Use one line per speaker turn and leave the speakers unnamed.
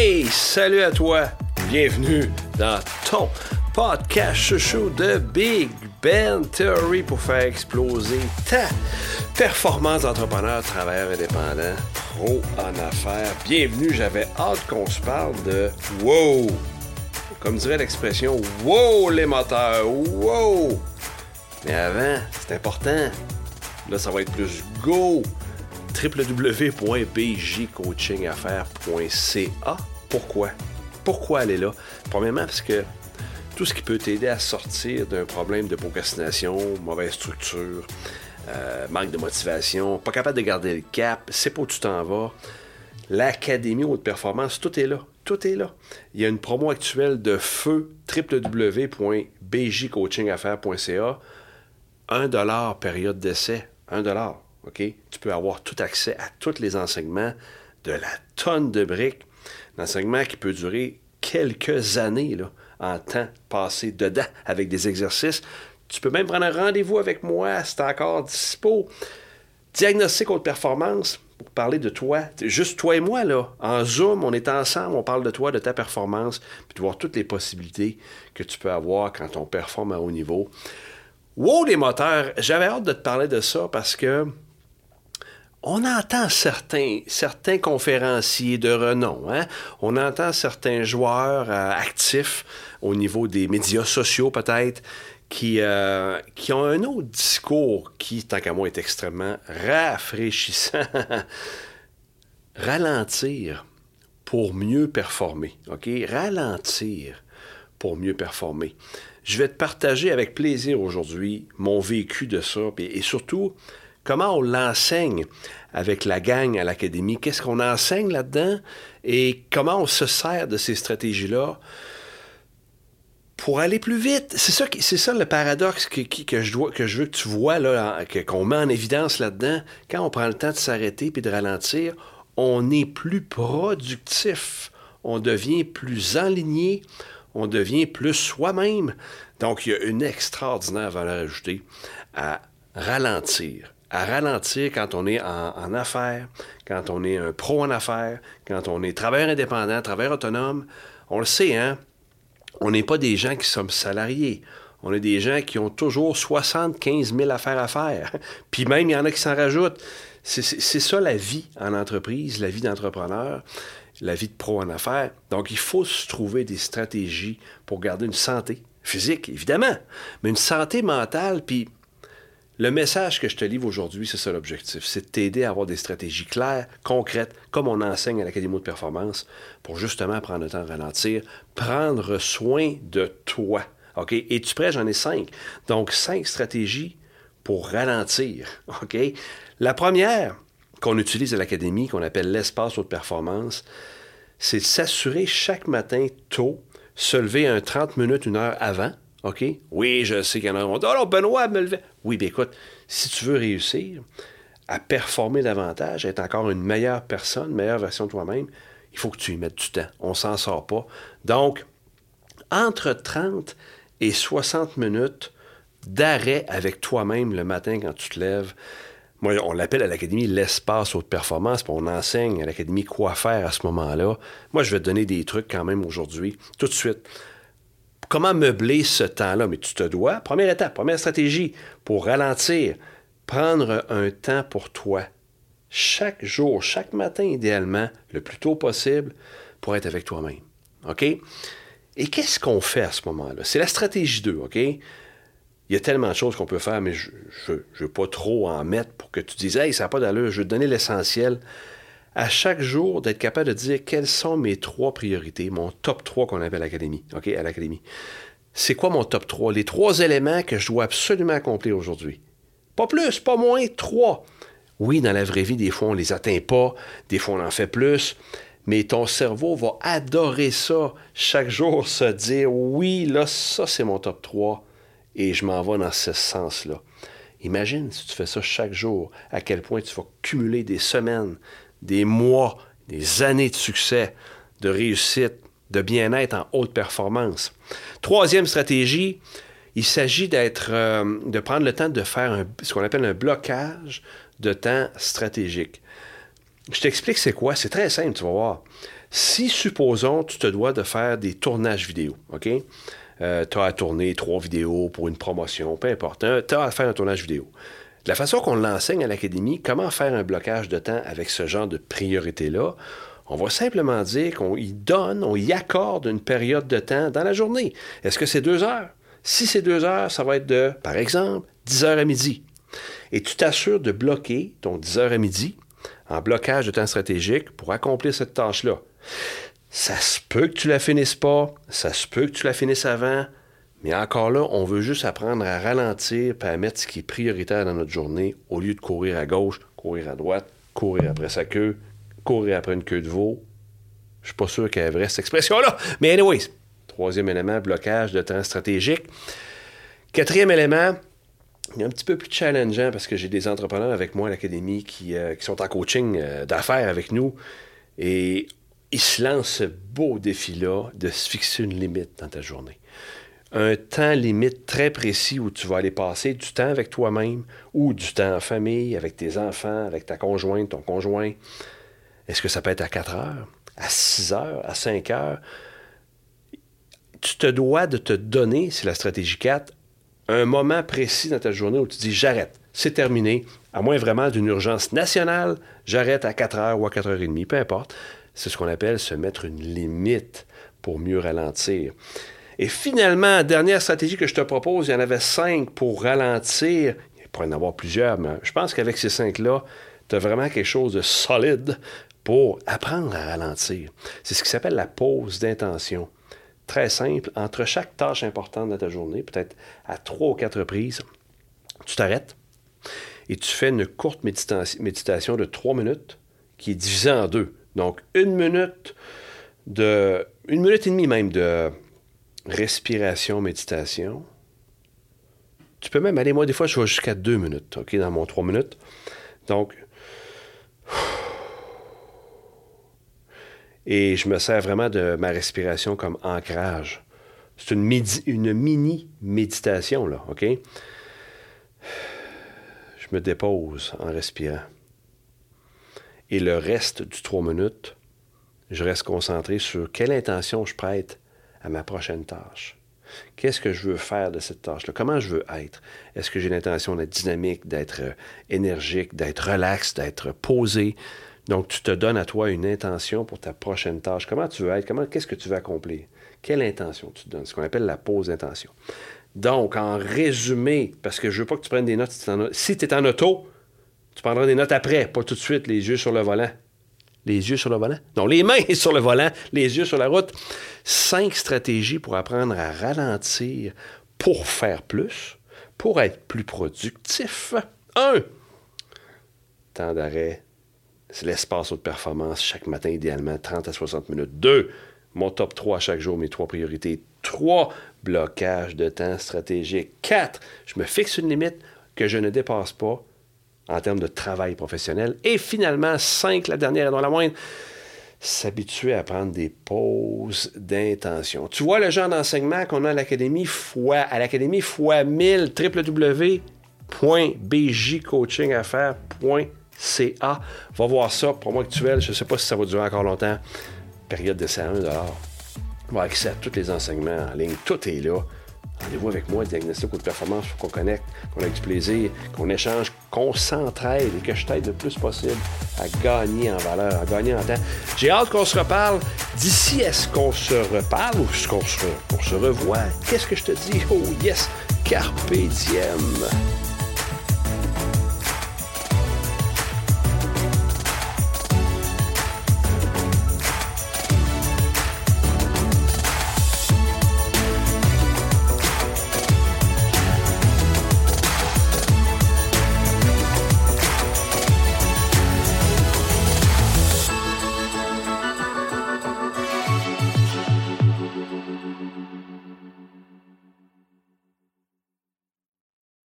Hey, salut à toi. Bienvenue dans ton podcast chouchou de Big Ben Theory pour faire exploser ta performance d'entrepreneur, travailleur indépendant, pro en affaires. Bienvenue, j'avais hâte qu'on se parle de wow. Comme dirait l'expression wow les moteurs, wow. Mais avant, c'est important. Là, ça va être plus go www.bjcoachingaffaires.ca. Pourquoi? Pourquoi aller là? Premièrement, parce que tout ce qui peut t'aider à sortir d'un problème de procrastination, mauvaise structure, euh, manque de motivation, pas capable de garder le cap, c'est pas où tu t'en vas. L'Académie haute performance, tout est là. Tout est là. Il y a une promo actuelle de feu www.bjcoachingaffaires.ca. 1 période d'essai. 1 Tu peux avoir tout accès à tous les enseignements de la tonne de briques. L'enseignement qui peut durer quelques années là, en temps passé dedans avec des exercices. Tu peux même prendre un rendez-vous avec moi, c'est encore dispo. Diagnostic haute performance, pour parler de toi, juste toi et moi, là, en Zoom, on est ensemble, on parle de toi, de ta performance, puis de voir toutes les possibilités que tu peux avoir quand on performe à haut niveau. Wow, les moteurs, j'avais hâte de te parler de ça parce que on entend certains, conférenciers de renom, hein? on entend certains joueurs euh, actifs au niveau des médias sociaux peut-être, qui, euh, qui ont un autre discours qui, tant qu'à moi, est extrêmement rafraîchissant. Ralentir pour mieux performer. OK? Ralentir pour mieux performer. Je vais te partager avec plaisir aujourd'hui mon vécu de ça et surtout comment on l'enseigne avec la gang à l'académie, qu'est-ce qu'on enseigne là-dedans? Et comment on se sert de ces stratégies-là pour aller plus vite? C'est ça, c'est ça le paradoxe que, je dois, que je veux que tu vois, là, qu'on met en évidence là-dedans. Quand on prend le temps de s'arrêter puis de ralentir, on est plus productif, on devient plus enligné, on devient plus soi-même. Donc, il y a une extraordinaire valeur ajoutée à ralentir à ralentir quand on est en, affaires, quand on est un pro en affaires, quand on est travailleur indépendant, travailleur autonome. On le sait, hein? On n'est pas des gens qui sommes salariés. On est des gens qui ont toujours 75 000 affaires à faire. Puis même, il y en a qui s'en rajoutent. C'est ça la vie en entreprise, la vie d'entrepreneur, la vie de pro en affaires. Donc, il faut se trouver des stratégies pour garder une santé physique, évidemment, mais une santé mentale, puis le message que je te livre aujourd'hui, c'est ça l'objectif. C'est de t'aider à avoir des stratégies claires, concrètes, comme on enseigne à l'Académie de performance, pour justement prendre le temps de ralentir, prendre soin de toi. OK? Es-tu prêt? J'en ai cinq. Donc, cinq stratégies pour ralentir. OK? La première qu'on utilise à l'Académie, qu'on appelle l'espace haute performance, c'est de s'assurer chaque matin tôt, se lever un 30 minutes, une heure avant, OK? Oui, je sais qu'il y en a qui vont dire, oh, Benoît me levait. Oui, bien écoute, si tu veux réussir à performer davantage, être encore une meilleure personne, une meilleure version de toi-même, il faut que tu y mettes du temps. On s'en sort pas. Donc, entre 30 et 60 minutes d'arrêt avec toi-même le matin quand tu te lèves. Moi, on l'appelle à l'académie l'espace haute performance, puis on enseigne à l'académie quoi faire à ce moment-là. Moi, je vais te donner des trucs quand même aujourd'hui, tout de suite. Comment meubler ce temps-là? Mais tu te dois, première étape, première stratégie pour ralentir, prendre un temps pour toi. Chaque jour, chaque matin idéalement, le plus tôt possible, pour être avec toi-même. OK? Et qu'est-ce qu'on fait à ce moment-là? C'est la stratégie 2, OK? Il y a tellement de choses qu'on peut faire, mais je ne veux pas trop en mettre pour que tu dises Hey, ça n'a pas d'allure, je veux te donner l'essentiel à chaque jour d'être capable de dire quelles sont mes trois priorités, mon top 3 qu'on appelle à l'académie, OK, à l'académie. C'est quoi mon top 3? Les trois éléments que je dois absolument accomplir aujourd'hui. Pas plus, pas moins, trois. Oui, dans la vraie vie, des fois, on ne les atteint pas, des fois, on en fait plus, mais ton cerveau va adorer ça chaque jour, se dire oui, là, ça, c'est mon top 3 et je m'en vais dans ce sens-là. Imagine si tu fais ça chaque jour, à quel point tu vas cumuler des semaines, des mois, des années de succès, de réussite, de bien-être en haute performance. Troisième stratégie, il s'agit d'être, euh, de prendre le temps de faire ce qu'on appelle un blocage de temps stratégique. Je t'explique c'est quoi. C'est très simple, tu vas voir. Si, supposons, tu te dois de faire des tournages vidéo, OK? Euh, tu as à tourner trois vidéos pour une promotion, peu importe. Tu as à faire un tournage vidéo. La façon qu'on l'enseigne à l'académie, comment faire un blocage de temps avec ce genre de priorité-là, on va simplement dire qu'on y donne, on y accorde une période de temps dans la journée. Est-ce que c'est deux heures? Si c'est deux heures, ça va être de, par exemple, 10 heures à midi. Et tu t'assures de bloquer ton 10 heures à midi en blocage de temps stratégique pour accomplir cette tâche-là. Ça se peut que tu la finisses pas, ça se peut que tu la finisses avant, mais encore là, on veut juste apprendre à ralentir et à mettre ce qui est prioritaire dans notre journée au lieu de courir à gauche, courir à droite, courir après sa queue, courir après une queue de veau. Je suis pas sûr qu'elle est vraie cette expression-là. Mais anyways, troisième élément, blocage de temps stratégique. Quatrième élément, il est un petit peu plus challengeant parce que j'ai des entrepreneurs avec moi à l'académie qui, euh, sont en coaching euh, d'affaires avec nous. Et ils se lancent ce beau défi-là de se fixer une limite dans ta journée. Un temps limite très précis où tu vas aller passer du temps avec toi-même ou du temps en famille, avec tes enfants, avec ta conjointe, ton conjoint. Est-ce que ça peut être à 4 heures, à 6 heures, à 5 heures? Tu te dois de te donner, c'est la stratégie 4, un moment précis dans ta journée où tu dis j'arrête, c'est terminé, à moins vraiment d'une urgence nationale, j'arrête à 4 heures ou à 4 heures et demie, peu importe. C'est ce qu'on appelle se mettre une limite pour mieux ralentir. Et finalement, dernière stratégie que je te propose, il y en avait cinq pour ralentir. Il pourrait y en avoir plusieurs, mais je pense qu'avec ces cinq-là, tu as vraiment quelque chose de solide pour apprendre à ralentir. C'est ce qui s'appelle la pause d'intention. Très simple, entre chaque tâche importante de ta journée, peut-être à trois ou quatre reprises, tu t'arrêtes et tu fais une courte méditation de trois minutes qui est divisée en deux. Donc, une minute de. Une minute et demie même de respiration, méditation. Tu peux même aller, moi, des fois, je vais jusqu'à deux minutes, OK, dans mon trois minutes. Donc, et je me sers vraiment de ma respiration comme ancrage. C'est une, une mini méditation, là, OK? Je me dépose en respirant. Et le reste du trois minutes, je reste concentré sur quelle intention je prête à ma prochaine tâche. Qu'est-ce que je veux faire de cette tâche-là? Comment je veux être? Est-ce que j'ai l'intention d'être dynamique, d'être euh, énergique, d'être relax, d'être posé? Donc, tu te donnes à toi une intention pour ta prochaine tâche. Comment tu veux être? Qu'est-ce que tu veux accomplir? Quelle intention tu te donnes? Ce qu'on appelle la pause d'intention. Donc, en résumé, parce que je veux pas que tu prennes des notes si tu es en auto, tu prendras des notes après, pas tout de suite, les yeux sur le volant. Les yeux sur le volant? Non, les mains sur le volant, les yeux sur la route. Cinq stratégies pour apprendre à ralentir, pour faire plus, pour être plus productif. Un, temps d'arrêt, c'est l'espace haute performance chaque matin, idéalement 30 à 60 minutes. Deux, mon top 3 chaque jour, mes trois priorités. Trois, blocage de temps stratégique. Quatre, je me fixe une limite que je ne dépasse pas en termes de travail professionnel. Et finalement, cinq, la dernière et non la moindre, s'habituer à prendre des pauses d'intention. Tu vois le genre d'enseignement qu'on a à l'académie fois à l'académie fois 1000 www.bjcoachingaffaires.ca. Va voir ça, promo actuel, je ne sais pas si ça va durer encore longtemps. Période de 1 On va accès à tous les enseignements en ligne, tout est là. Rendez-vous avec moi, diagnostic ou de performance, qu'on connecte, qu'on ait du plaisir, qu'on échange, qu'on s'entraide et que je t'aide le plus possible à gagner en valeur, à gagner en temps. J'ai hâte qu'on se reparle. D'ici, est-ce qu'on se reparle ou est-ce qu'on se, se revoit? Qu'est-ce que je te dis? Oh yes! Carpe diem!